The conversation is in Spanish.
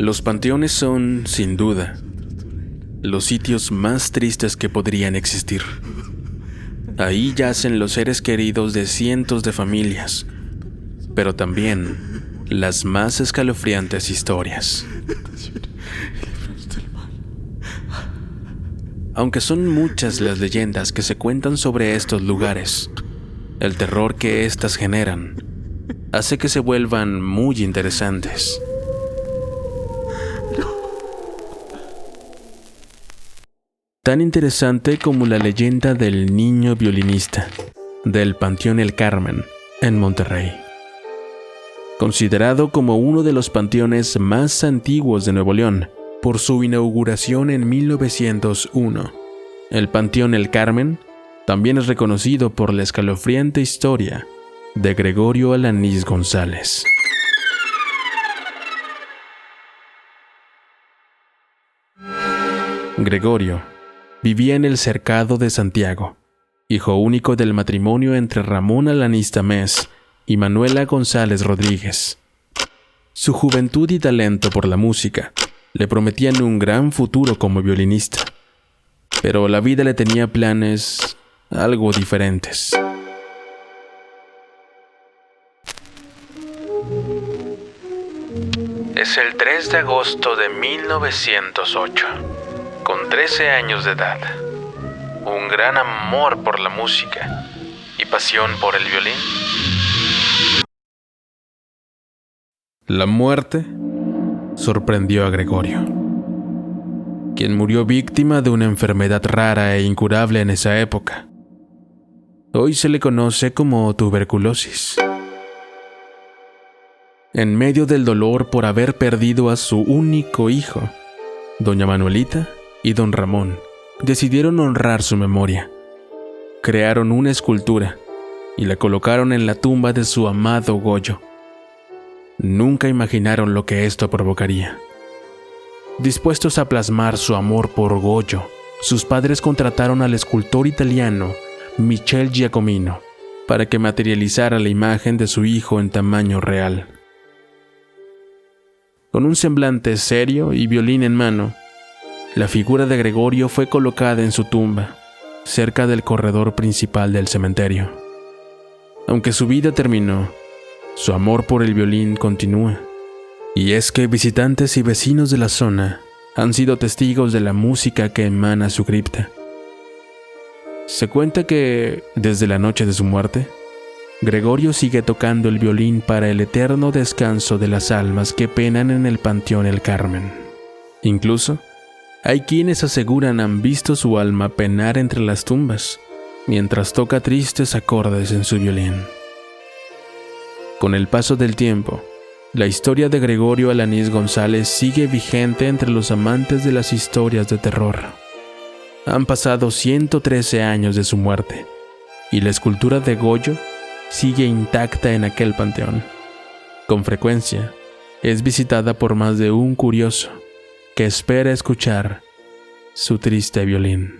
Los panteones son, sin duda, los sitios más tristes que podrían existir. Ahí yacen los seres queridos de cientos de familias, pero también las más escalofriantes historias. Aunque son muchas las leyendas que se cuentan sobre estos lugares, el terror que éstas generan hace que se vuelvan muy interesantes. Tan interesante como la leyenda del niño violinista del Panteón El Carmen en Monterrey. Considerado como uno de los panteones más antiguos de Nuevo León por su inauguración en 1901, el Panteón El Carmen también es reconocido por la escalofriante historia de Gregorio Alanís González. Gregorio vivía en el cercado de Santiago, hijo único del matrimonio entre Ramón Alanís Tamés y Manuela González Rodríguez. Su juventud y talento por la música le prometían un gran futuro como violinista, pero la vida le tenía planes algo diferentes. Es el 3 de agosto de 1908 con 13 años de edad, un gran amor por la música y pasión por el violín. La muerte sorprendió a Gregorio, quien murió víctima de una enfermedad rara e incurable en esa época. Hoy se le conoce como tuberculosis. En medio del dolor por haber perdido a su único hijo, doña Manuelita y don Ramón decidieron honrar su memoria. Crearon una escultura y la colocaron en la tumba de su amado Goyo. Nunca imaginaron lo que esto provocaría. Dispuestos a plasmar su amor por Goyo, sus padres contrataron al escultor italiano Michel Giacomino para que materializara la imagen de su hijo en tamaño real. Con un semblante serio y violín en mano, la figura de Gregorio fue colocada en su tumba, cerca del corredor principal del cementerio. Aunque su vida terminó, su amor por el violín continúa. Y es que visitantes y vecinos de la zona han sido testigos de la música que emana su cripta. Se cuenta que, desde la noche de su muerte, Gregorio sigue tocando el violín para el eterno descanso de las almas que penan en el Panteón El Carmen. Incluso, hay quienes aseguran han visto su alma penar entre las tumbas, mientras toca tristes acordes en su violín. Con el paso del tiempo, la historia de Gregorio Alanís González sigue vigente entre los amantes de las historias de terror. Han pasado 113 años de su muerte, y la escultura de Goyo sigue intacta en aquel panteón. Con frecuencia, es visitada por más de un curioso que espera escuchar su triste violín.